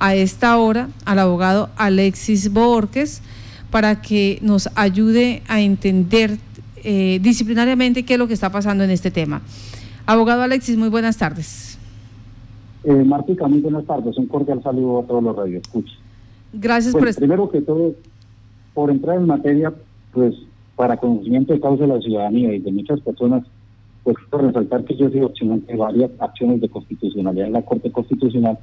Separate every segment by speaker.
Speaker 1: a esta hora al abogado Alexis Borges para que nos ayude a entender eh, disciplinariamente qué es lo que está pasando en este tema. Abogado Alexis, muy buenas tardes.
Speaker 2: Eh, Martica, muy buenas tardes. Un cordial saludo a todos los radioescuchas.
Speaker 1: Gracias por
Speaker 2: Primero que todo, por entrar en materia, pues para conocimiento de causa de la ciudadanía y de muchas personas, pues por resaltar que yo he sido opcionante de varias acciones de constitucionalidad en la Corte Constitucional,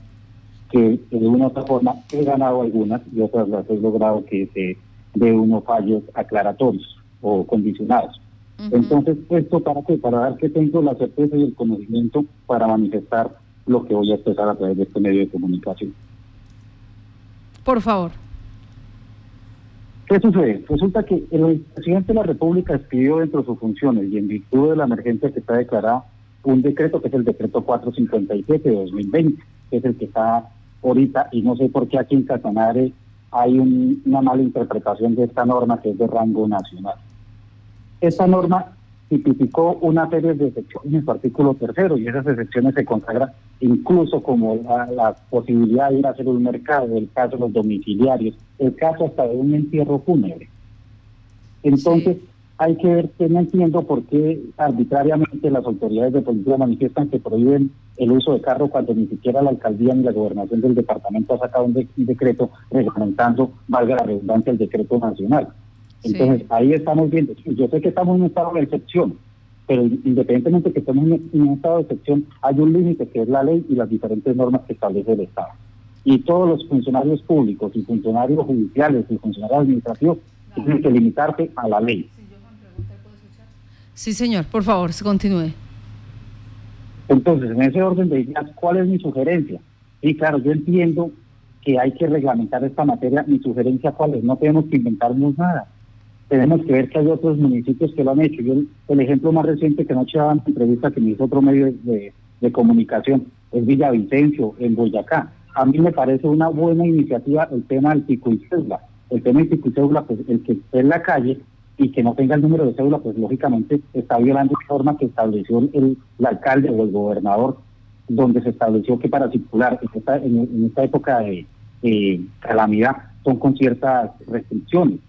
Speaker 2: que de una u otra forma he ganado algunas y otras las he logrado que se de unos fallos aclaratorios o condicionados. Entonces, ¿esto para qué? Para dar que tengo la certeza y el conocimiento para manifestar lo que voy a expresar a través de este medio de comunicación.
Speaker 1: Por favor.
Speaker 2: ¿Qué sucede? Resulta que el presidente de la República expidió dentro de sus funciones y en virtud de la emergencia que está declarada un decreto que es el decreto 457 de 2020, que es el que está ahorita y no sé por qué aquí en Casanare hay una mala interpretación de esta norma que es de rango nacional. Esta norma tipificó una serie de excepciones en su artículo tercero y esas excepciones se consagran incluso como la, posibilidad de ir a hacer un mercado, el caso de los domiciliarios, el caso hasta de un entierro fúnebre. Entonces, hay que ver que no entiendo por qué arbitrariamente las autoridades de policía manifiestan que prohíben el uso de carro cuando ni siquiera la alcaldía ni la gobernación del departamento ha sacado un, decreto reglamentando, valga la redundancia, el decreto nacional. Entonces, ahí estamos viendo. Yo sé que estamos en un estado de excepción, pero independientemente de que estemos en un estado de excepción, hay un límite que es la ley y las diferentes normas que establece el Estado. Y todos los funcionarios públicos y funcionarios judiciales y funcionarios administrativos tienen que limitarse a la ley.
Speaker 1: Sí, señor, por favor, se continúe.
Speaker 2: Entonces, en ese orden de ideas, ¿cuál es mi sugerencia? Y claro, yo entiendo que hay que reglamentar esta materia. Mi sugerencia, ¿cuál es? No tenemos que inventarnos nada. Tenemos que ver que hay otros municipios que lo han hecho. Yo, el ejemplo más reciente que anoche daba en entrevista que me hizo otro medio de, comunicación es Villavicencio, en Boyacá. A mí me parece una buena iniciativa el tema del pico y cédula. El tema del pico y cédula, pues el que esté en la calle y que no tenga el número de cédula, pues lógicamente está violando la norma que estableció el, alcalde o el gobernador, donde se estableció que para circular en esta, en, esta época de calamidad son con ciertas restricciones.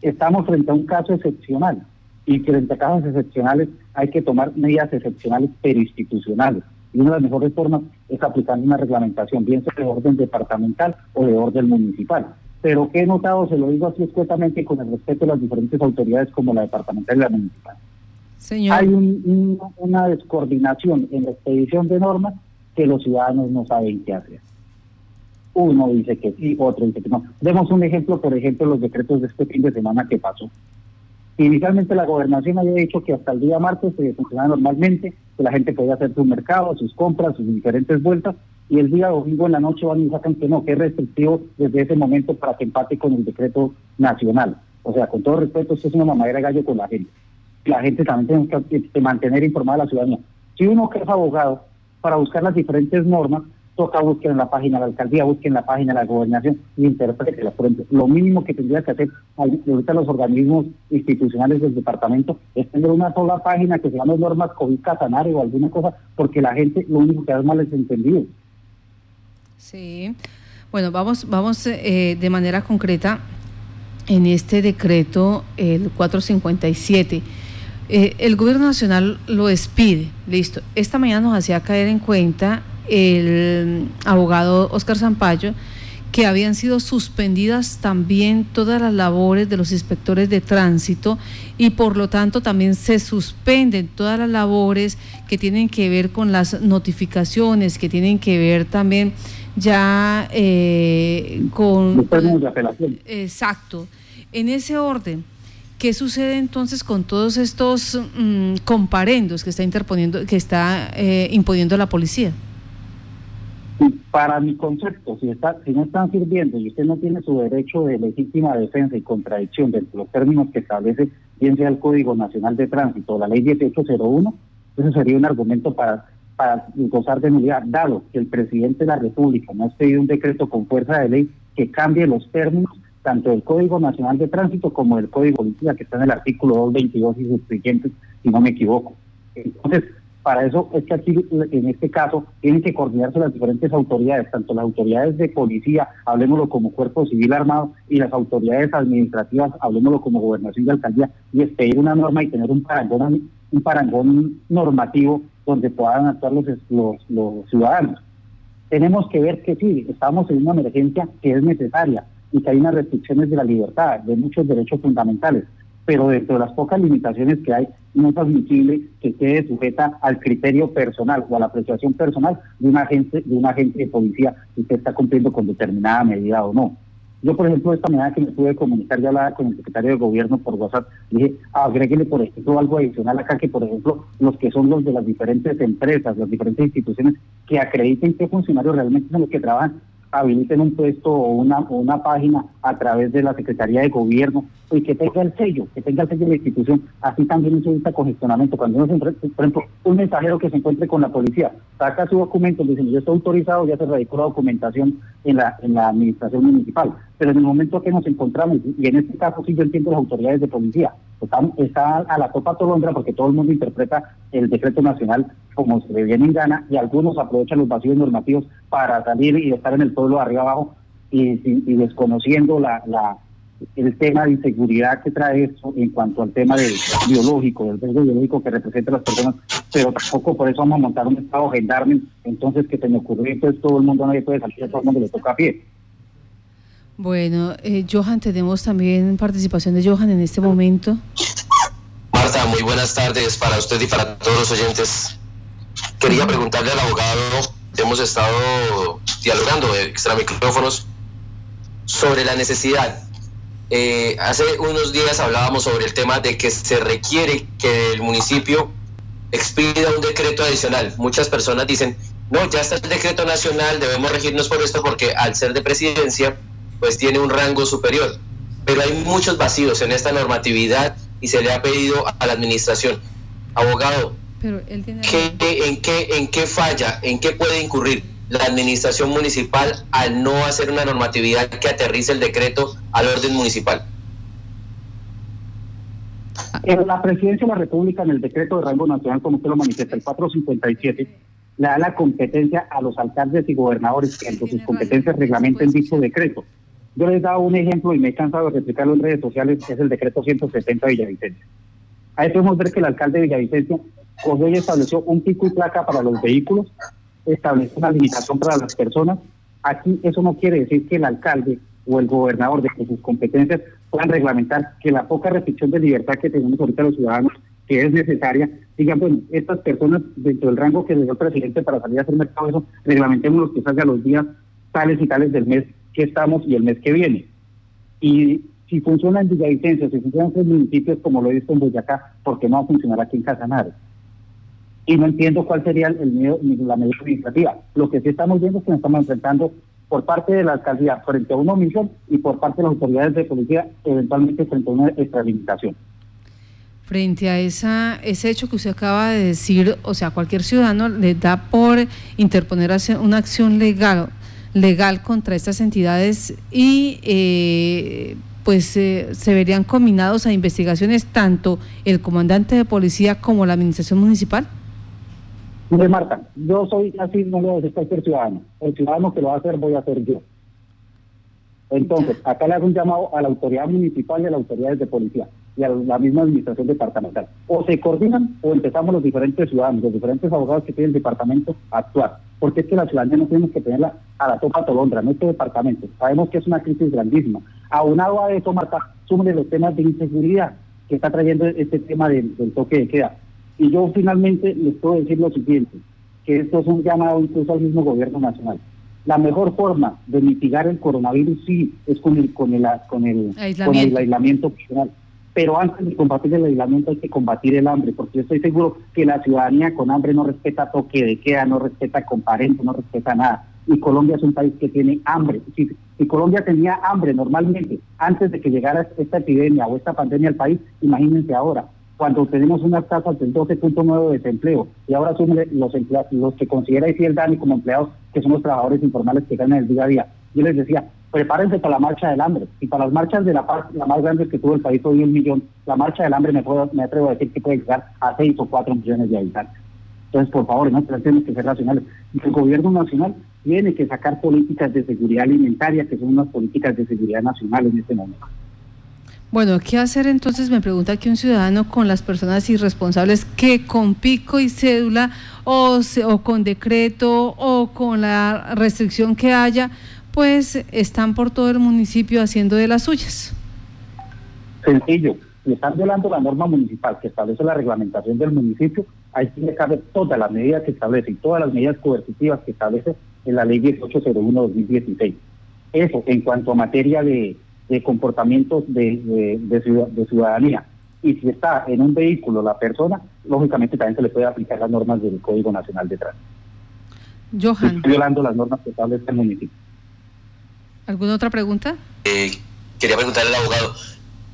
Speaker 2: Estamos frente a un caso excepcional y frente a casos excepcionales hay que tomar medidas excepcionales pero institucionales. Y una de las mejores formas es aplicar una reglamentación, bien sea de orden departamental o de orden municipal pero que he notado, se lo digo así escuetamente, con el respeto de las diferentes autoridades como la departamental y la municipal.
Speaker 1: Señor.
Speaker 2: Hay una descoordinación en la expedición de normas que los ciudadanos no saben qué hacer. Uno dice que sí, otro dice que no. Demos un ejemplo, por ejemplo, los decretos de este fin de semana que pasó. Inicialmente la gobernación había dicho que hasta el día martes se funcionaba normalmente, que la gente podía hacer su mercado, sus compras, sus diferentes vueltas, y el día domingo en la noche van y sacan que no, que es restrictivo desde ese momento para que empate con el decreto nacional. O sea, con todo respeto, esto es una mamadera de gallo con la gente. La gente también tiene que mantener informada a la ciudadanía. Si uno que es abogado, para buscar las diferentes normas, toca buscar en la página de la alcaldía, busquen en la página de la gobernación y interprete Por ejemplo, lo mínimo que tendría que hacer ahorita los organismos institucionales del departamento es tener una sola página que se llame normas COVID Casanare o alguna cosa, porque la gente lo único que hace mal es entendido.
Speaker 1: Sí. Bueno, vamos, vamos eh, de manera concreta en este decreto, el 457. Eh, el gobierno nacional lo expide, listo. Esta mañana nos hacía caer en cuenta el abogado Oscar Zampayo que habían sido suspendidas también todas las labores de los inspectores de tránsito y por lo tanto también se suspenden todas las labores que tienen que ver con las notificaciones, que tienen que ver también ya eh, con... Exacto. En ese orden, ¿qué sucede entonces con todos estos mm, comparendos que está interponiendo, que está eh, imponiendo la policía?
Speaker 2: Para mi concepto, si, está, si no están sirviendo y usted no tiene su derecho de legítima defensa y contradicción dentro de los términos que establece bien sea el Código Nacional de Tránsito o la Ley 1801, eso sería un argumento para para gozar de nulidad, dado que el presidente de la República no ha expedido un decreto con fuerza de ley que cambie los términos tanto del Código Nacional de Tránsito como del Código Política que está en el artículo 222 y sus siguientes, si no me equivoco. Entonces, Para eso es que aquí, en este caso, tienen que coordinarse las diferentes autoridades, tanto las autoridades de policía, hablemoslo como cuerpo civil armado, y las autoridades administrativas, hablemoslo como gobernación y alcaldía, y expedir una norma y tener un parangón, un parangón normativo donde puedan actuar los, los, los ciudadanos. Tenemos que ver que sí, estamos en una emergencia que es necesaria y que hay unas restricciones de la libertad, de muchos derechos fundamentales, pero dentro de las pocas limitaciones que hay, no es admisible que quede sujeta al criterio personal o a la apreciación personal de un agente, de un agente de policía si usted está cumpliendo con determinada medida o no. Yo, por ejemplo, esta mañana que me pude comunicar ya hablaba con el secretario de gobierno por WhatsApp, dije, agréguele, por ejemplo, algo adicional acá, que por ejemplo, los que son los de las diferentes empresas, las diferentes instituciones que acrediten qué funcionarios realmente son los que trabajan habiliten un puesto o una, una página a través de la Secretaría de Gobierno y que tenga el sello, que tenga el sello de la institución. Así también se evita congestionamiento. Cuando uno se por ejemplo, un mensajero que se encuentre con la policía, saca su documento, dice, yo estoy autorizado, ya se radicó la documentación en la, en la administración municipal. Pero en el momento que nos encontramos, y en este caso sí yo entiendo las autoridades de policía, está, a la copa tolondra porque todo el mundo interpreta el decreto nacional como se le viene en gana y algunos aprovechan los vacíos normativos para salir y estar en el pueblo de arriba abajo y, desconociendo la, la, el tema de inseguridad que trae eso en cuanto al tema del biológico, del riesgo biológico que representa a las personas, pero tampoco por eso vamos a montar un estado gendarme, entonces que se me ocurrió, entonces todo el mundo nadie puede salir, todo el mundo le toca a pie.
Speaker 1: Bueno, eh, Johan, tenemos también participación de Johan en este momento.
Speaker 3: Marta, muy buenas tardes para usted y para todos los oyentes. Quería preguntarle al abogado, hemos estado dialogando extra micrófonos sobre la necesidad. Eh, hace unos días hablábamos sobre el tema de que se requiere que el municipio expida un decreto adicional. Muchas personas dicen, no, ya está el decreto nacional, debemos regirnos por esto porque al ser de presidencia, pues tiene un rango superior. Pero hay muchos vacíos en esta normatividad y se le ha pedido a la administración, abogado, en, qué, ¿en qué falla, en qué puede incurrir la administración municipal al no hacer una normatividad que aterrice el decreto al orden municipal?
Speaker 2: En la presidencia de la República, en el decreto de rango nacional, como usted lo manifiesta, el 457, le da la competencia a los alcaldes y gobernadores que en sus competencias reglamenten dicho decreto. Yo les he dado un ejemplo y me he cansado de replicarlo en redes sociales, que es el decreto 170 de Villavicencio. Ahí podemos ver que el alcalde de Villavicencio y estableció un pico y placa para los vehículos, estableció una limitación para las personas. Aquí eso no quiere decir que el alcalde o el gobernador de sus competencias puedan reglamentar que la poca restricción de libertad que tenemos ahorita los ciudadanos, que es necesaria, digan, bueno, estas personas dentro del rango que le dio el presidente para salir a hacer mercado, eso, reglamentemos los que salgan los días tales y tales del mes que estamos y el mes que viene. Y si funciona en Villavicencio, si funciona en municipios como lo he visto en Boyacá, ¿por qué no va a funcionar aquí en Casanare? Y no entiendo cuál sería el, la medida administrativa. Lo que sí estamos viendo es que nos estamos enfrentando por parte de la alcaldía frente a una omisión y por parte de las autoridades de policía eventualmente frente a una extralimitación.
Speaker 1: Frente a esa, ese hecho que usted acaba de decir, o sea, cualquier ciudadano le da por interponer una acción legal legal contra estas entidades y eh, pues eh, se verían combinados a investigaciones tanto el comandante de policía como la administración municipal?
Speaker 2: Mire Marta, yo soy así, no lo decir cualquier ciudadano. El ciudadano que lo va a hacer voy a hacer yo. Entonces, acá le hago un llamado a la autoridad municipal y a las autoridades de policía y a la misma administración departamental. O se coordinan o empezamos los diferentes ciudadanos, los diferentes abogados que tiene el departamento a actuar. Porque es que la ciudadanía no tenemos que tenerla a la topa tolondra, este departamento. Sabemos que es una crisis grandísima. Aunado a eso, Marta, súmele los temas de inseguridad que está trayendo este tema del, toque de queda. Y yo finalmente les puedo decir lo siguiente, que esto es un llamado incluso al mismo gobierno nacional. La mejor forma de mitigar el coronavirus sí es con el con el con el aislamiento, con el aislamiento opcional pero antes de combatir el aislamiento hay que combatir el hambre, porque yo estoy seguro que la ciudadanía con hambre no respeta toque de queda, no respeta comparente, no respeta nada. Y Colombia es un país que tiene hambre. Si, si Colombia tenía hambre normalmente antes de que llegara esta epidemia o esta pandemia al país, imagínense ahora, cuando tenemos unas tasas del 12.9 de desempleo y ahora son los empleados, los que considera el Dani como empleados, que son los trabajadores informales que ganan el día a día. Yo les decía, prepárense para la marcha del hambre. Y para las marchas de la paz, la más grande que tuvo el país hoy un millón, la marcha del hambre me, puedo, me atrevo a decir que puede llegar a seis o cuatro millones de habitantes. Entonces, por favor, no tenemos que ser racionales. El gobierno nacional tiene que sacar políticas de seguridad alimentaria, que son unas políticas de seguridad nacional en este momento.
Speaker 1: Bueno, ¿qué hacer entonces? Me pregunta aquí un ciudadano con las personas irresponsables que con pico y cédula o, o con decreto o con la restricción que haya, pues están por todo el municipio haciendo de las suyas.
Speaker 2: Sencillo, y están violando la norma municipal que establece la reglamentación del municipio, ahí tiene que caber todas las medidas que establece y todas las medidas coercitivas que establece en la ley 1801-2016. Eso en cuanto a materia de, comportamientos de, de, ciudadanía. Y si está en un vehículo la persona, lógicamente también se le puede aplicar las normas del Código Nacional de Tránsito.
Speaker 1: Johan.
Speaker 2: violando las normas que establece el municipio.
Speaker 1: ¿Alguna otra pregunta?
Speaker 3: Eh, quería preguntarle al abogado.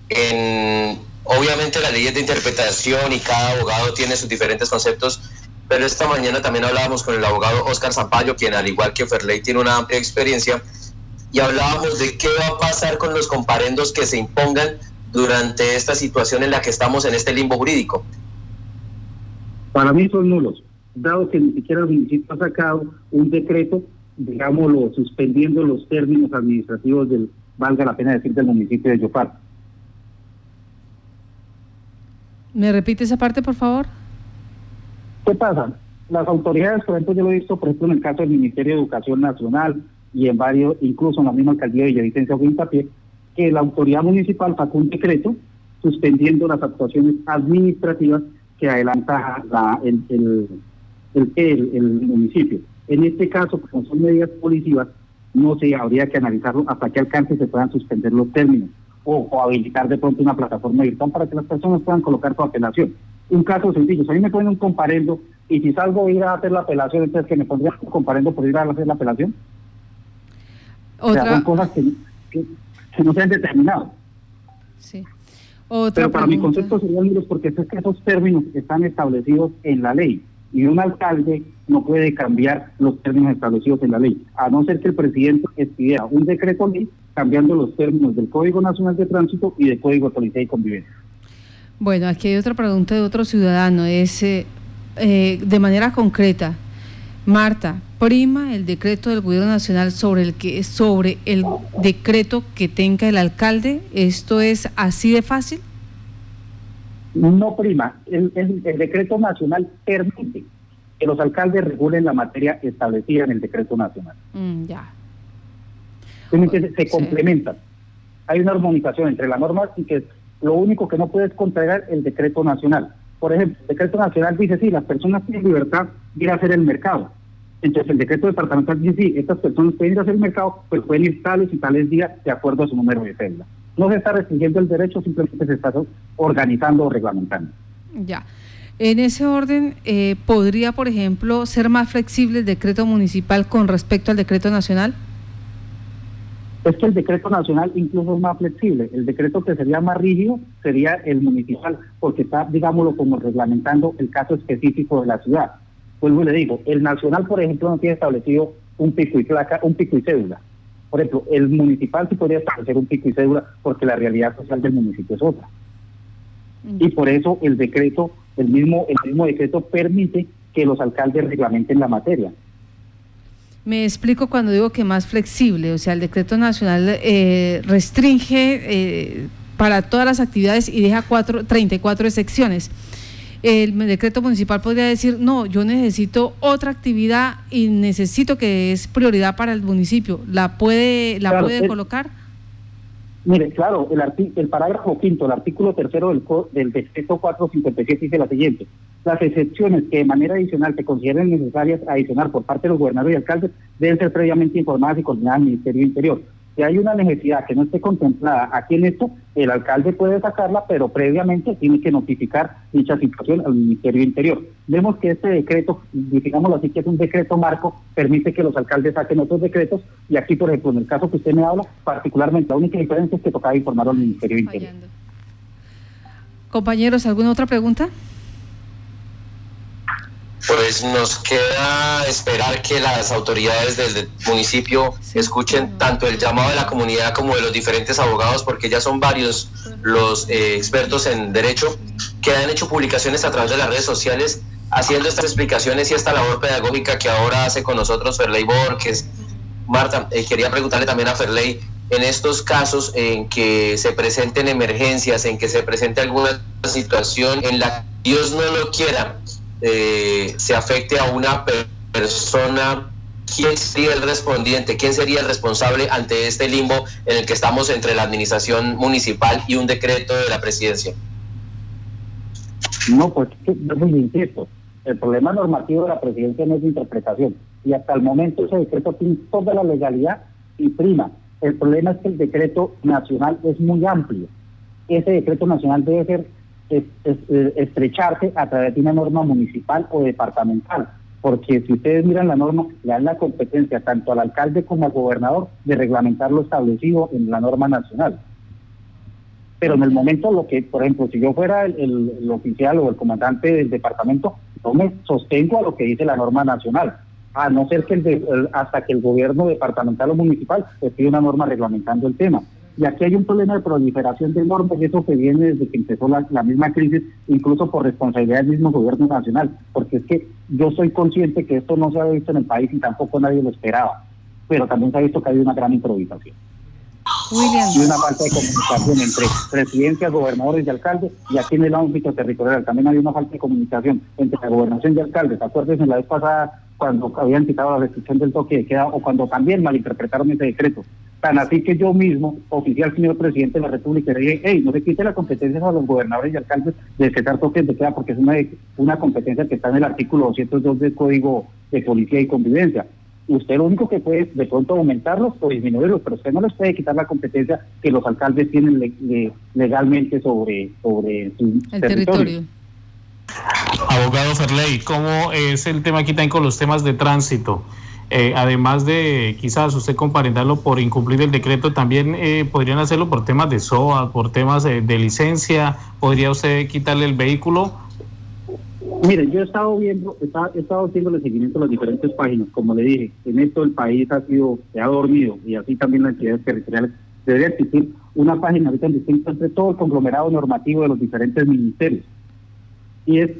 Speaker 3: En, obviamente la ley es de interpretación y cada abogado tiene sus diferentes conceptos, pero esta mañana también hablábamos con el abogado Oscar Zampayo, quien al igual que Ferley tiene una amplia experiencia, y hablábamos de qué va a pasar con los comparendos que se impongan durante esta situación en la que estamos en este limbo jurídico.
Speaker 2: Para mí son nulos, dado que ni siquiera el municipio ha sacado un decreto, digámoslo, suspendiendo los términos administrativos del, valga la pena decir, del municipio de Yopar.
Speaker 1: ¿Me repite esa parte, por favor?
Speaker 2: ¿Qué pasa? Las autoridades, por ejemplo, yo lo he visto, por ejemplo, en el caso del Ministerio de Educación Nacional y en varios, incluso en la misma alcaldía de Villavicencio Guintapié, que la autoridad municipal sacó un decreto suspendiendo las actuaciones administrativas que adelanta el, el, el, el, municipio. En este caso, como son medidas policivas, no se habría que analizarlo hasta que alcance se puedan suspender los términos o, habilitar de pronto una plataforma virtual para que las personas puedan colocar su apelación. Un caso sencillo, si a mí me ponen un comparendo y si salgo a ir a hacer la apelación, entonces que me pondría un comparendo por ir a hacer la apelación. O sea, son cosas que, no se han determinado.
Speaker 1: Sí.
Speaker 2: Pero para mi concepto serían porque es que esos términos están establecidos en la ley y un alcalde no puede cambiar los términos establecidos en la ley, a no ser que el presidente expidiera un decreto ley cambiando los términos del Código Nacional de Tránsito y del Código de Policía y Convivencia.
Speaker 1: Bueno, aquí hay otra pregunta de otro ciudadano, es eh, eh, de manera concreta, Marta, prima el decreto del Gobierno Nacional sobre el que sobre el decreto que tenga el alcalde, ¿esto es así de fácil?
Speaker 2: No prima, el, el decreto nacional permite que los alcaldes regulen la materia establecida en el decreto nacional.
Speaker 1: Mm, ya.
Speaker 2: se, complementan. Hay una armonización entre la norma y que lo único que no puede es contraer el decreto nacional. Por ejemplo, el decreto nacional dice, sí, las personas tienen libertad de ir a hacer el mercado. Entonces el decreto departamental dice, sí, estas personas pueden ir a hacer el mercado, pues pueden ir tales y tales días de acuerdo a su número de celda. No se está restringiendo el derecho, simplemente se está organizando o reglamentando.
Speaker 1: Ya. En ese orden, eh, ¿podría, por ejemplo, ser más flexible el decreto municipal con respecto al decreto nacional?
Speaker 2: Es que el decreto nacional incluso es más flexible. El decreto que sería más rígido sería el municipal, porque está, digámoslo, como reglamentando el caso específico de la ciudad. Pues le digo, el nacional, por ejemplo, no tiene establecido un pico y placa, un pico y cédula. Por ejemplo, el municipal sí podría establecer un pico y cédula porque la realidad social del municipio es otra. Y por eso el decreto el mismo, el mismo decreto permite que los alcaldes reglamenten la materia.
Speaker 1: Me explico cuando digo que más flexible, o sea, el decreto nacional eh, restringe eh, para todas las actividades y deja cuatro, 34 excepciones. El decreto municipal podría decir, no, yo necesito otra actividad y necesito que es prioridad para el municipio. ¿La puede, la puede colocar?
Speaker 2: Mire, claro, el, el parágrafo quinto, el artículo tercero del, del decreto 457 dice la siguiente. Las excepciones que de manera adicional se consideren necesarias adicionar por parte de los gobernadores y alcaldes deben ser previamente informadas y coordinadas al Ministerio Interior si hay una necesidad que no esté contemplada aquí en esto, el alcalde puede sacarla, pero previamente tiene que notificar dicha situación al Ministerio Interior. Vemos que este decreto, digámoslo así, que es un decreto marco, permite que los alcaldes saquen otros decretos y aquí, por ejemplo, en el caso que usted me habla, particularmente la única diferencia es que tocaba informar al Ministerio Interior.
Speaker 1: Compañeros, ¿alguna otra pregunta?
Speaker 3: Pues nos queda esperar que las autoridades del municipio escuchen tanto el llamado de la comunidad como de los diferentes abogados, porque ya son varios los eh, expertos en derecho que han hecho publicaciones a través de las redes sociales haciendo estas explicaciones y esta labor pedagógica que ahora hace con nosotros Ferley Borges. Marta, eh, quería preguntarle también a Ferley, en estos casos en que se presenten emergencias, en que se presente alguna situación en la que Dios no lo quiera, eh, se afecte a una persona, ¿quién sería el respondiente? ¿Quién sería el responsable ante este limbo en el que estamos entre la administración municipal y un decreto de la presidencia?
Speaker 2: No, pues es muy insisto. El problema normativo de la presidencia no es de interpretación. Y hasta el momento ese decreto tiene toda la legalidad y prima. El problema es que el decreto nacional es muy amplio. Ese decreto nacional debe ser estrecharse a través de una norma municipal o departamental. Porque si ustedes miran la norma, le dan la competencia tanto al alcalde como al gobernador de reglamentar lo establecido en la norma nacional. Pero en el momento lo que, por ejemplo, si yo fuera el, oficial o el comandante del departamento, yo me sostengo a lo que dice la norma nacional, a no ser que el hasta que el gobierno departamental o municipal pide una norma reglamentando el tema. Y aquí hay un problema de proliferación de normas, y eso que viene desde que empezó la, la, misma crisis, incluso por responsabilidad del mismo gobierno nacional, porque es que yo soy consciente que esto no se ha visto en el país y tampoco nadie lo esperaba, pero también se ha visto que hay una gran improvisación. Y una falta de comunicación entre presidencias, gobernadores y alcaldes, y aquí en el ámbito territorial también hay una falta de comunicación entre la gobernación y alcaldes. Acuérdense la vez pasada cuando habían quitado la restricción del toque de queda o cuando también malinterpretaron ese decreto. Tan así que yo mismo, oficial señor presidente de la República, le dije, hey, no se quite las competencias a los gobernadores y alcaldes de quitar toques de queda porque es una, una competencia que está en el artículo 202 del Código de Policía y Convivencia usted lo único que puede de pronto aumentarlos o disminuirlos, pero usted no les puede quitar la competencia que los alcaldes tienen legalmente sobre, sobre su territorio.
Speaker 4: Abogado Ferley, ¿cómo es el tema aquí también con los temas de tránsito? Eh, además de quizás usted comparentarlo por incumplir el decreto, también eh, podrían hacerlo por temas de SOA, por temas de licencia, podría usted quitarle el vehículo
Speaker 2: Mire, yo he estado viendo, he estado haciendo el seguimiento a las diferentes páginas. Como le dije, en esto el país ha sido, se ha dormido y así también las entidades territoriales. Debe existir una página ahorita distinta entre todo el conglomerado normativo de los diferentes ministerios. Y es,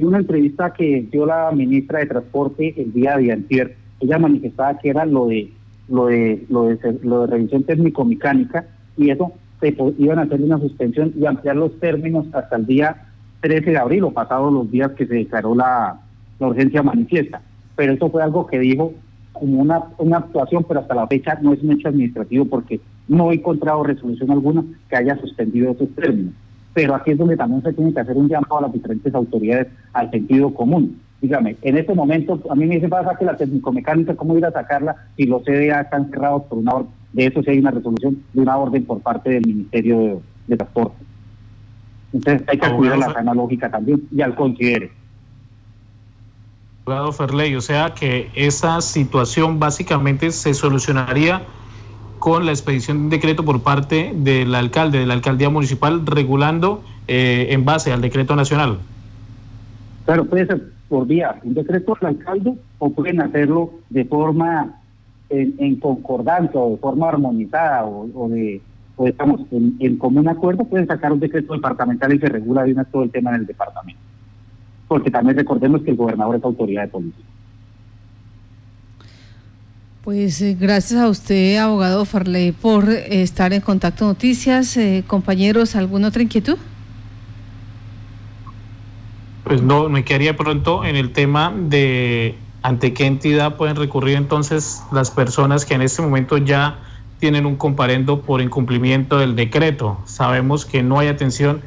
Speaker 2: una entrevista que dio la ministra de Transporte el día de antier. Ella manifestaba que era lo de lo de lo de, lo de revisión técnico-mecánica y eso se iban a hacer una suspensión y ampliar los términos hasta el día 13 de abril o pasados los días que se declaró la, urgencia manifiesta. Pero eso fue algo que dijo como una, una actuación, pero hasta la fecha no es un hecho administrativo porque no he encontrado resolución alguna que haya suspendido esos términos. Pero aquí es donde también se tiene que hacer un llamado a las diferentes autoridades al sentido común. Dígame, en este momento a mí me dice pasa que la técnico-mecánica, ¿cómo ir a sacarla si los CDA están cerrados por una orden? De eso sí hay una resolución de una orden por parte del Ministerio de, de Transporte. Entonces hay que acudir a la sana lógica también y al considere.
Speaker 4: Abogado Ferley, o sea que esa situación básicamente se solucionaría con la expedición de un decreto por parte del alcalde, de la alcaldía municipal, regulando eh, en base al decreto nacional.
Speaker 2: Claro, puede ser por vía un decreto del alcalde o pueden hacerlo de forma en, concordancia o de forma armonizada o de o estamos en, común acuerdo, pueden sacar un decreto departamental y se regula de una todo el tema en el departamento. Porque también recordemos que el gobernador es autoridad de policía.
Speaker 1: Pues eh, gracias a usted, abogado Farley, por eh, estar en Contacto Noticias. Eh, compañeros, ¿alguna otra inquietud?
Speaker 4: Pues no, me quedaría pronto en el tema de ante qué entidad pueden recurrir entonces las personas que en este momento ya tienen un comparendo por incumplimiento del decreto. Sabemos que no hay atención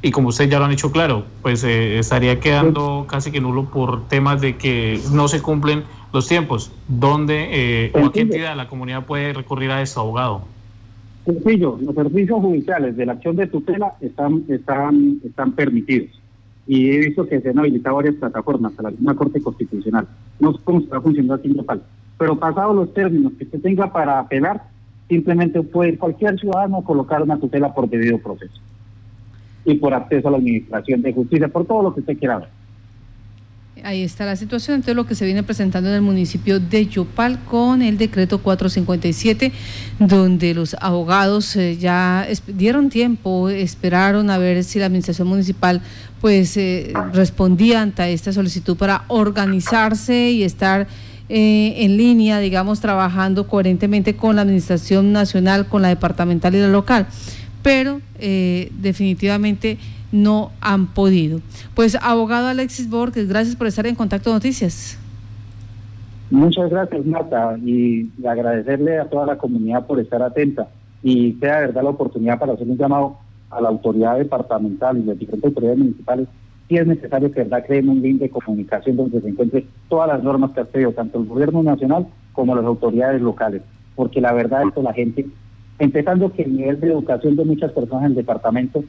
Speaker 4: y como usted ya lo han hecho claro, pues eh, estaría quedando casi que nulo por temas de que no se cumplen los tiempos. ¿Dónde eh, o a qué entidad la comunidad puede recurrir a eso, abogado?
Speaker 2: Sencillo, los servicios judiciales de la acción de tutela están, están, están permitidos. Y he visto que se han habilitado varias plataformas a la Corte Constitucional. No sé cómo está funcionando aquí en Nepal. Pero pasados los términos que usted tenga para apelar, simplemente puede cualquier ciudadano colocar una tutela por debido proceso y por acceso a la administración de justicia, por todo lo que usted quiera ver.
Speaker 1: Ahí está la situación. Entonces, lo que se viene presentando en el municipio de Yopal con el decreto 457, donde los abogados eh, ya dieron tiempo, esperaron a ver si la administración municipal pues eh, respondía ante esta solicitud para organizarse y estar eh, en línea, digamos, trabajando coherentemente con la administración nacional, con la departamental y la local. Pero definitivamente no han podido. Pues abogado Alexis Borges, gracias por estar en Contacto Noticias.
Speaker 2: Muchas gracias Marta y agradecerle a toda la comunidad por estar atenta y sea verdad la oportunidad para hacer un llamado a la autoridad departamental y las diferentes autoridades municipales si es necesario que verdad creen un link de comunicación donde se encuentren todas las normas que ha pedido tanto el gobierno nacional como las autoridades locales, porque la verdad es que la gente, empezando que el nivel de educación de muchas personas en el departamento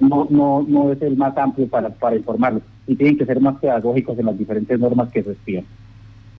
Speaker 2: no, no, no es el más amplio para, para informarlos y tienen que ser más pedagógicos en las diferentes normas que se espian.